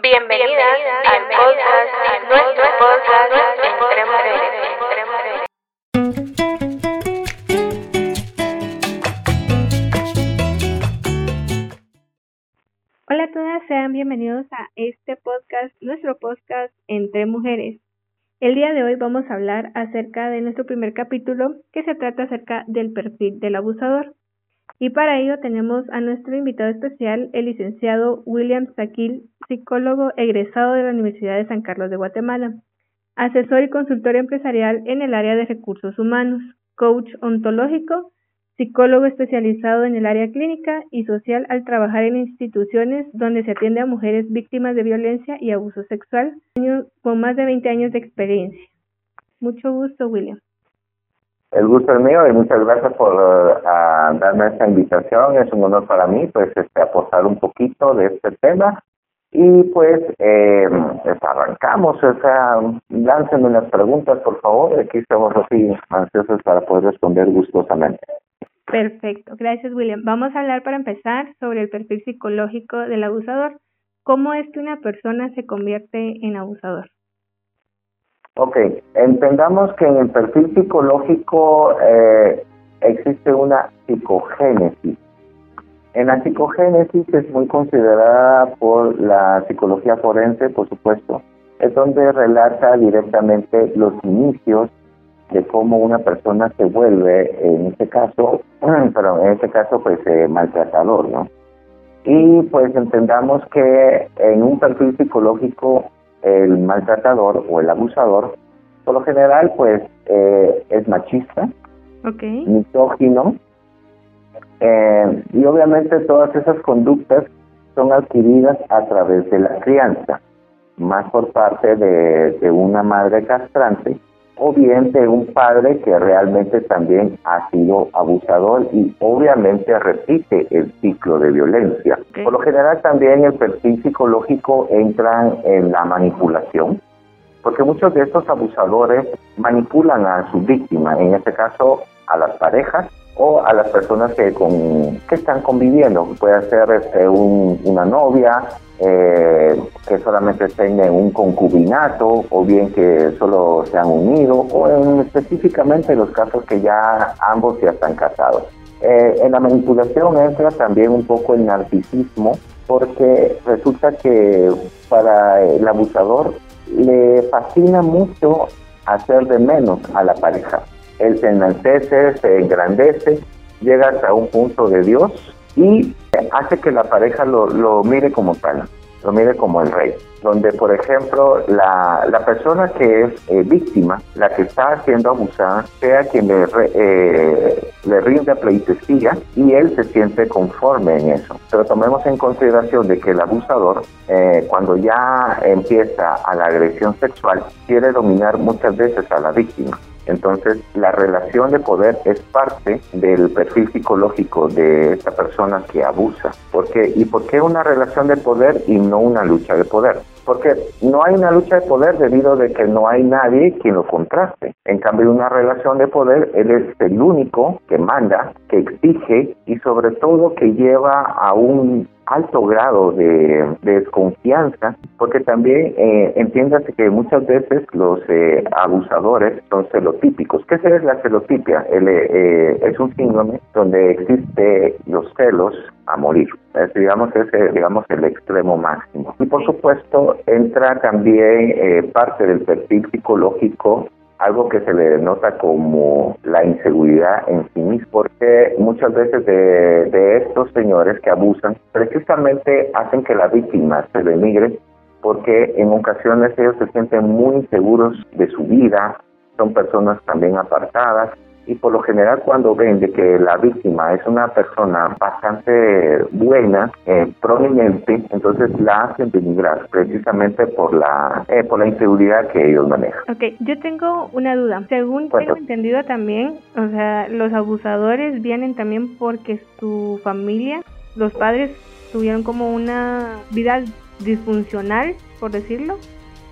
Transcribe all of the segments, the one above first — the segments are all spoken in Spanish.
Bienvenidas al podcast, nuestro podcast Entre Mujeres. Hola a todas, sean bienvenidos a este podcast, nuestro podcast Entre Mujeres. El día de hoy vamos a hablar acerca de nuestro primer capítulo que se trata acerca del perfil del abusador. Y para ello tenemos a nuestro invitado especial, el licenciado William Saquil, psicólogo egresado de la Universidad de San Carlos de Guatemala, asesor y consultor empresarial en el área de recursos humanos, coach ontológico, psicólogo especializado en el área clínica y social al trabajar en instituciones donde se atiende a mujeres víctimas de violencia y abuso sexual, con más de 20 años de experiencia. Mucho gusto, William. El gusto es mío y muchas gracias por uh, darme esta invitación. Es un honor para mí pues este, aportar un poquito de este tema. Y pues, eh, arrancamos, o sea, láncenme unas preguntas, por favor. Aquí estamos así ansiosos para poder responder gustosamente. Perfecto, gracias William. Vamos a hablar para empezar sobre el perfil psicológico del abusador. ¿Cómo es que una persona se convierte en abusador? Ok, entendamos que en el perfil psicológico eh, existe una psicogénesis. En la psicogénesis es muy considerada por la psicología forense, por supuesto, es donde relata directamente los inicios de cómo una persona se vuelve, en este caso, pero en este caso, pues eh, maltratador, ¿no? Y pues entendamos que en un perfil psicológico el maltratador o el abusador, por lo general, pues eh, es machista, okay. misógino, eh, y obviamente todas esas conductas son adquiridas a través de la crianza, más por parte de, de una madre castrante o bien de un padre que realmente también ha sido abusador y obviamente repite el ciclo de violencia. Por lo general también el perfil psicológico entra en la manipulación, porque muchos de estos abusadores manipulan a su víctima, en este caso a las parejas o a las personas que, con, que están conviviendo, puede ser este, una novia, eh, que solamente tengan un concubinato o bien que solo se han unido o en, específicamente los casos que ya ambos ya están casados. Eh, en la manipulación entra también un poco el narcisismo porque resulta que para el abusador le fascina mucho hacer de menos a la pareja. Él se enaltece, se engrandece, llega hasta un punto de Dios y hace que la pareja lo, lo mire como tal, lo mire como el rey. Donde, por ejemplo, la, la persona que es eh, víctima, la que está siendo abusada, sea quien le, eh, le rinde pleitesía y él se siente conforme en eso. Pero tomemos en consideración de que el abusador, eh, cuando ya empieza a la agresión sexual, quiere dominar muchas veces a la víctima. Entonces, la relación de poder es parte del perfil psicológico de esta persona que abusa. ¿Por qué? ¿Y por qué una relación de poder y no una lucha de poder? Porque no hay una lucha de poder debido a que no hay nadie quien lo contraste. En cambio, una relación de poder, él es el único que manda, que exige y sobre todo que lleva a un alto grado de, desconfianza, porque también eh, entiéndase que muchas veces los eh, abusadores son celotípicos. ¿Qué es la celotipia? El, eh, es un síndrome donde existe los celos a morir. Es, digamos, es digamos, el extremo máximo. Y por supuesto entra también eh, parte del perfil psicológico algo que se le denota como la inseguridad en sí mismo, porque muchas veces de, de estos señores que abusan precisamente hacen que la víctima se denigre porque en ocasiones ellos se sienten muy inseguros de su vida, son personas también apartadas y por lo general cuando ven de que la víctima es una persona bastante buena, eh, prominente, entonces la hacen denigrar precisamente por la eh, por la inseguridad que ellos manejan. Ok, yo tengo una duda. Según tengo entendido también, o sea, los abusadores vienen también porque su familia, los padres tuvieron como una vida disfuncional, por decirlo.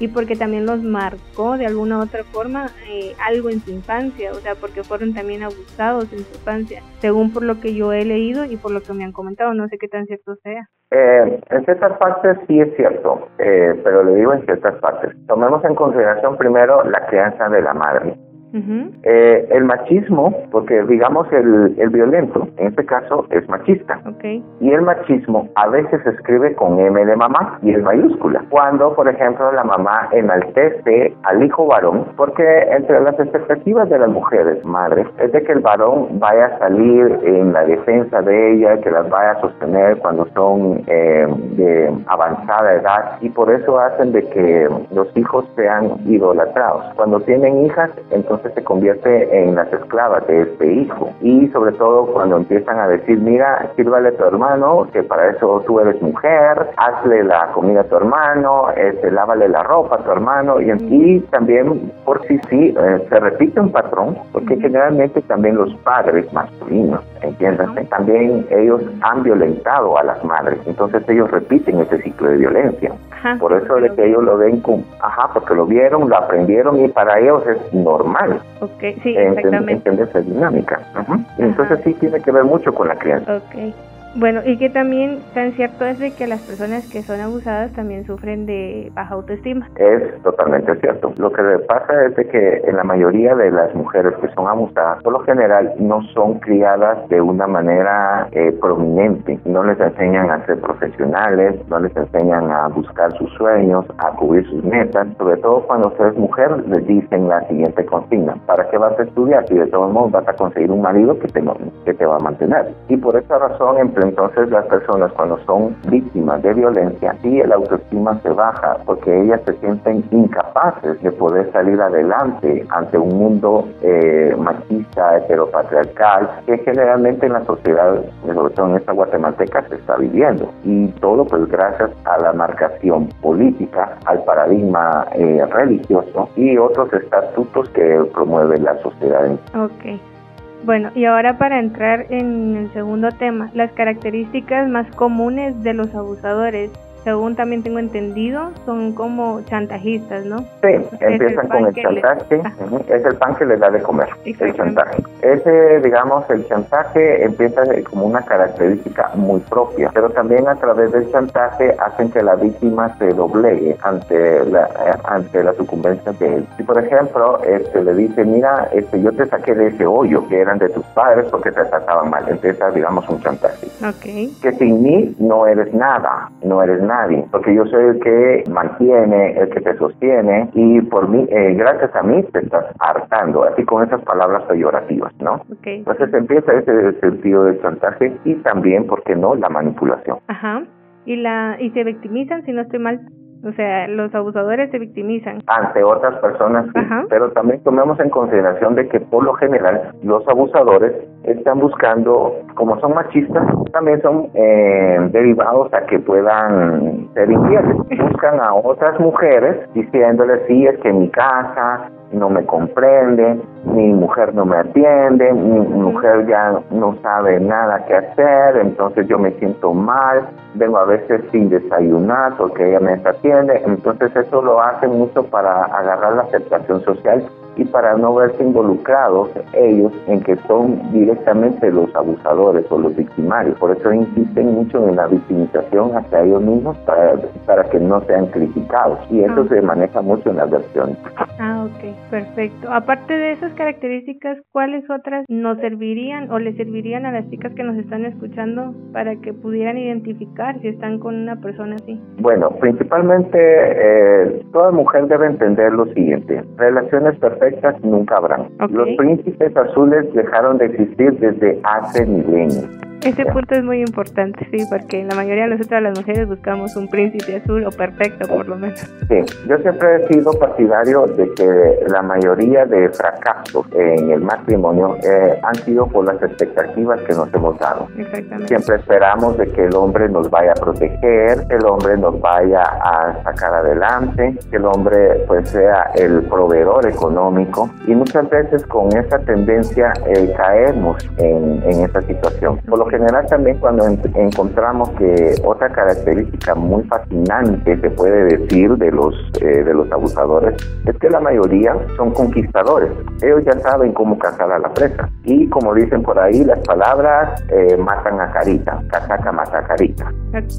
Y porque también los marcó de alguna otra forma eh, algo en su infancia, o sea, porque fueron también abusados en su infancia, según por lo que yo he leído y por lo que me han comentado, no sé qué tan cierto sea. Eh, en ciertas partes sí es cierto, eh, pero le digo en ciertas partes. Tomemos en consideración primero la crianza de la madre. Eh, el machismo, porque digamos el, el violento, en este caso es machista. Y el machismo a veces se escribe con M de mamá y en mayúscula. Cuando, por ejemplo, la mamá enaltece al hijo varón, porque entre las expectativas de las mujeres madres es de que el varón vaya a salir en la defensa de ella, que las vaya a sostener cuando son eh, de avanzada edad y por eso hacen de que los hijos sean idolatrados. Cuando tienen hijas, entonces se convierte en las esclavas de este hijo. Y sobre todo cuando empiezan a decir, mira, sírvale a tu hermano, que para eso tú eres mujer, hazle la comida a tu hermano, este, lávale la ropa a tu hermano. Y, y también, por sí sí, eh, se repite un patrón, porque generalmente también los padres masculinos, entiéndase, también ellos han violentado a las madres. Entonces ellos repiten ese ciclo de violencia. Por eso es que ellos lo ven como, ajá, porque lo vieron, lo aprendieron y para ellos es normal. Ok, sí, exactamente. Entender esa dinámica. Entonces sí tiene que ver mucho con la crianza. Ok. Bueno, y que también tan cierto es de que las personas que son abusadas también sufren de baja autoestima. Es totalmente cierto. Lo que pasa es de que en la mayoría de las mujeres que son abusadas, por lo general no son criadas de una manera eh, prominente. No les enseñan a ser profesionales, no les enseñan a buscar sus sueños, a cubrir sus metas. Sobre todo cuando usted mujer, les dicen la siguiente consigna. ¿Para qué vas a estudiar si de todos modos vas a conseguir un marido que te, que te va a mantener? Y por esa razón, en entonces las personas cuando son víctimas de violencia, sí el autoestima se baja porque ellas se sienten incapaces de poder salir adelante ante un mundo eh, machista, heteropatriarcal, que generalmente en la sociedad, sobre todo en esta guatemalteca, se está viviendo. Y todo pues gracias a la marcación política, al paradigma eh, religioso y otros estatutos que promueve la sociedad. Ok. Bueno, y ahora para entrar en el segundo tema, las características más comunes de los abusadores según también tengo entendido, son como chantajistas, ¿no? Sí, empiezan con el chantaje, es el pan que les da de comer, el chantaje. Ese, digamos, el chantaje empieza como una característica muy propia, pero también a través del chantaje hacen que la víctima se doblegue ante la, eh, ante la sucumbencia de él. Si, por ejemplo, este, le dice, mira, este, yo te saqué de ese hoyo que eran de tus padres porque te trataban mal, empieza, digamos, un chantaje. Okay. Que sin mí no eres nada, no eres nada nadie, porque yo soy el que mantiene, el que te sostiene y por mí, eh, gracias a mí te estás hartando, así con esas palabras peyorativas, ¿no? Entonces empieza ese sentido de chantaje y también, ¿por qué no?, la manipulación. Ajá. Y la y se victimizan, si no estoy mal, o sea, los abusadores se victimizan. Ante otras personas, sí, pero también tomemos en consideración de que por lo general los abusadores están buscando, como son machistas, también son eh, derivados a que puedan ser infieles. Buscan a otras mujeres diciéndoles, sí, es que mi casa, no me comprende, mi mujer no me atiende, mi mujer ya no sabe nada que hacer, entonces yo me siento mal, vengo a veces sin desayunar porque ella me atiende, entonces eso lo hace mucho para agarrar la aceptación social y para no verse involucrados ellos en que son directamente los abusadores o los victimarios. Por eso insisten mucho en la victimización hacia ellos mismos para, para que no sean criticados y eso ah. se maneja mucho en las versiones. Ah, ok, perfecto. Aparte de esas características, ¿cuáles otras nos servirían o le servirían a las chicas que nos están escuchando para que pudieran identificar si están con una persona así? Bueno, principalmente eh, toda mujer debe entender lo siguiente, relaciones perfectas nunca habrán. Los príncipes azules dejaron de existir desde hace milenios. Ese punto es muy importante, sí, porque la mayoría de nosotras las mujeres buscamos un príncipe azul o perfecto, por lo menos. Sí, yo siempre he sido partidario de que la mayoría de fracasos en el matrimonio eh, han sido por las expectativas que nos hemos dado. Exactamente. Siempre esperamos de que el hombre nos vaya a proteger, que el hombre nos vaya a sacar adelante, que el hombre pues sea el proveedor económico y muchas veces con esa tendencia eh, caemos en, en esa situación. Por lo general también cuando encontramos que otra característica muy fascinante se puede decir de los eh, de los abusadores es que la mayoría son conquistadores. Ellos ya saben cómo cazar a la presa y como dicen por ahí las palabras eh, matan a carita, casaca mata a carita.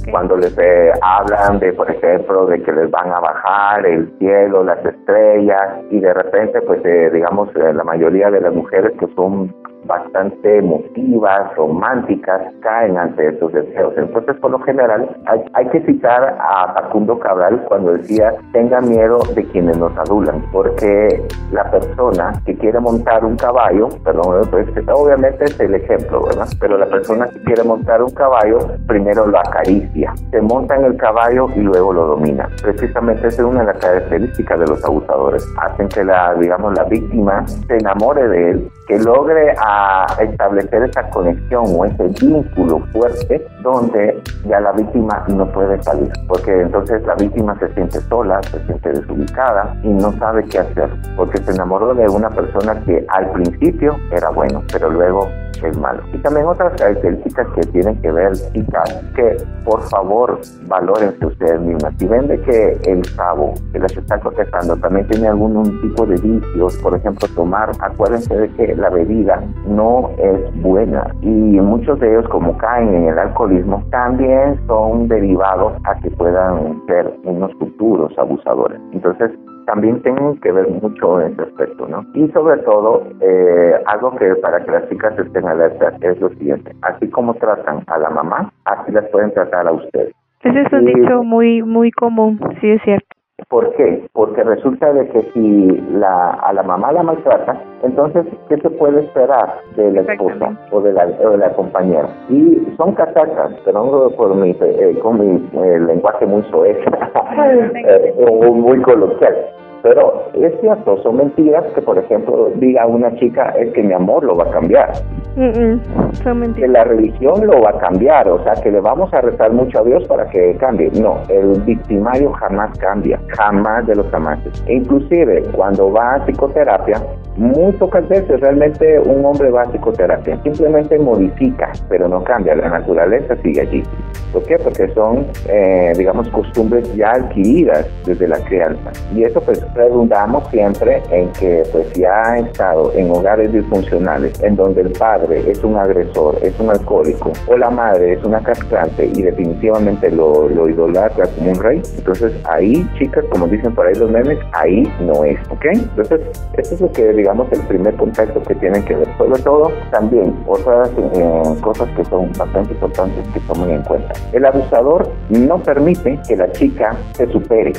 Cuando les eh, hablan de por ejemplo de que les van a bajar el cielo, las estrellas y de repente pues digamos la mayoría de las mujeres que son bastante emotivas, románticas, caen ante esos deseos. Entonces, por lo general, hay, que citar a Facundo Cabral cuando decía, tenga miedo de quienes nos adulan, porque la persona que quiere montar un caballo, perdón, pues, obviamente es el ejemplo, ¿verdad? Pero la persona que quiere montar un caballo, primero lo acaricia, se monta en el caballo y luego lo domina. Precisamente esa es una de las características de los abusadores. Hacen que la, digamos, la víctima se enamore de él, que logre a establecer esa conexión o ese vínculo fuerte donde ya la víctima no puede salir, porque entonces la víctima se siente sola, se siente desubicada y no sabe qué hacer, porque se enamoró de una persona que al principio era bueno, pero luego es malo. Y también otras características que tienen que ver, chicas, que por favor valórense ustedes mismas. Si ven de que el cabo que las está contestando también tiene algún tipo de vicios, por ejemplo, tomar, acuérdense de que la bebida no es buena y muchos de ellos como caen en el alcoholismo también son derivados a que puedan ser unos futuros abusadores. Entonces, también tienen que ver mucho en ese aspecto, ¿no? Y sobre todo, eh, algo que para que las chicas estén alertas es lo siguiente, así como tratan a la mamá, así las pueden tratar a ustedes. Ese es un dicho muy, muy común, sí es cierto. ¿Por qué? Porque resulta de que si la, a la mamá la maltrata, entonces, ¿qué se puede esperar de la esposa o de la, de la compañera? Y son casacas, pero por mi, eh, con mi eh, lenguaje muy soez eh, o muy coloquial. Pero es cierto, son mentiras que, por ejemplo, diga una chica, es que mi amor lo va a cambiar. son mentiras. Que la religión lo va a cambiar, o sea, que le vamos a rezar mucho a Dios para que cambie. No, el victimario jamás cambia, jamás de los jamases. E inclusive, cuando va a psicoterapia, muy pocas veces realmente un hombre va a psicoterapia. Simplemente modifica, pero no cambia. La naturaleza sigue allí. ¿Por qué? Porque son, eh, digamos, costumbres ya adquiridas desde la crianza. Y eso pues redundamos siempre en que pues si ha estado en hogares disfuncionales en donde el padre es un agresor, es un alcohólico o la madre es una castrante y definitivamente lo, lo idolatra como un rey, entonces ahí chicas, como dicen por ahí los memes, ahí no es, ¿ok? Entonces esto es lo que digamos el primer contacto que tienen que ver. Sobre todo también otras eh, cosas que son bastante importantes que tomen en cuenta. El abusador no permite que la chica se supere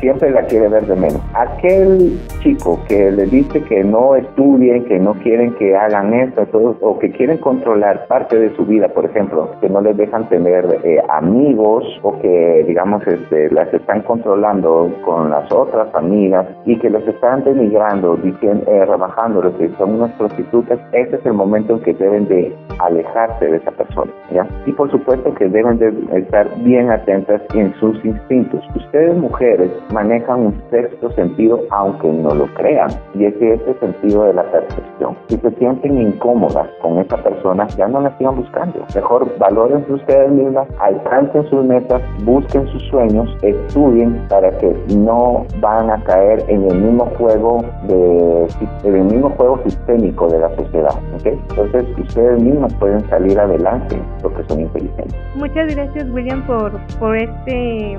siempre la quiere ver de menos. Aquel chico que le dice que no estudien, que no quieren que hagan esto, o que quieren controlar parte de su vida, por ejemplo, que no les dejan tener eh, amigos o que, digamos, este, las están controlando con las otras amigas y que los están denigrando, diciendo, eh, rebajándolos, que son unas prostitutas, ese es el momento en que deben de alejarse de esa persona, ¿ya? Y por supuesto que deben de estar bien atentas en sus instintos. Ustedes mujeres manejan un sexto sentido aunque no lo crean y es ese sentido de la percepción. Si se sienten incómodas con esa persona, ya no la sigan buscando. Mejor valoren ustedes mismas, alcancen sus metas, busquen sus sueños, estudien para que no van a caer en el mismo juego de en el mismo juego sistémico de la sociedad. Entonces ustedes mismas pueden salir adelante porque son inteligentes. Muchas gracias William por, por este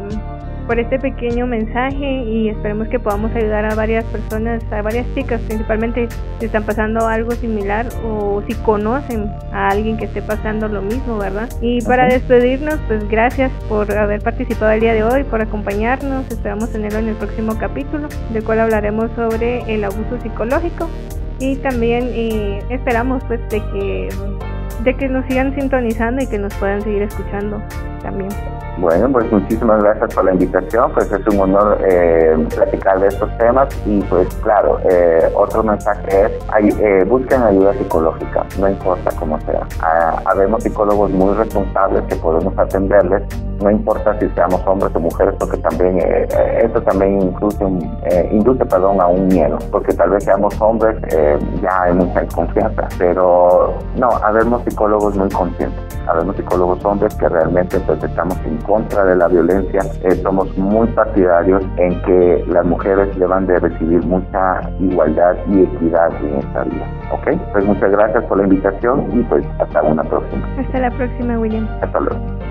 por este pequeño mensaje y esperemos que podamos ayudar a varias personas, a varias chicas principalmente si están pasando algo similar o si conocen a alguien que esté pasando lo mismo, ¿verdad? Y para despedirnos, pues gracias por haber participado el día de hoy, por acompañarnos, esperamos tenerlo en el próximo capítulo, del cual hablaremos sobre el abuso psicológico y también eh, esperamos pues de que de que nos sigan sintonizando y que nos puedan seguir escuchando también. Bueno, pues muchísimas gracias por la invitación, pues es un honor eh, platicar de estos temas y pues claro, eh, otro mensaje es, eh, busquen ayuda psicológica, no importa cómo sea. Ah, habemos psicólogos muy responsables que podemos atenderles, no importa si seamos hombres o mujeres, porque también esto también incluye, induce perdón, a un miedo, porque tal vez seamos hombres, ya hay mucha desconfianza, pero no, habemos psicólogos muy conscientes, habemos psicólogos hombres que realmente pues estamos en contra de la violencia, eh, somos muy partidarios en que las mujeres deban de recibir mucha igualdad y equidad en esta vida. ¿Ok? Pues muchas gracias por la invitación y pues hasta una próxima. Hasta la próxima, William. Hasta luego.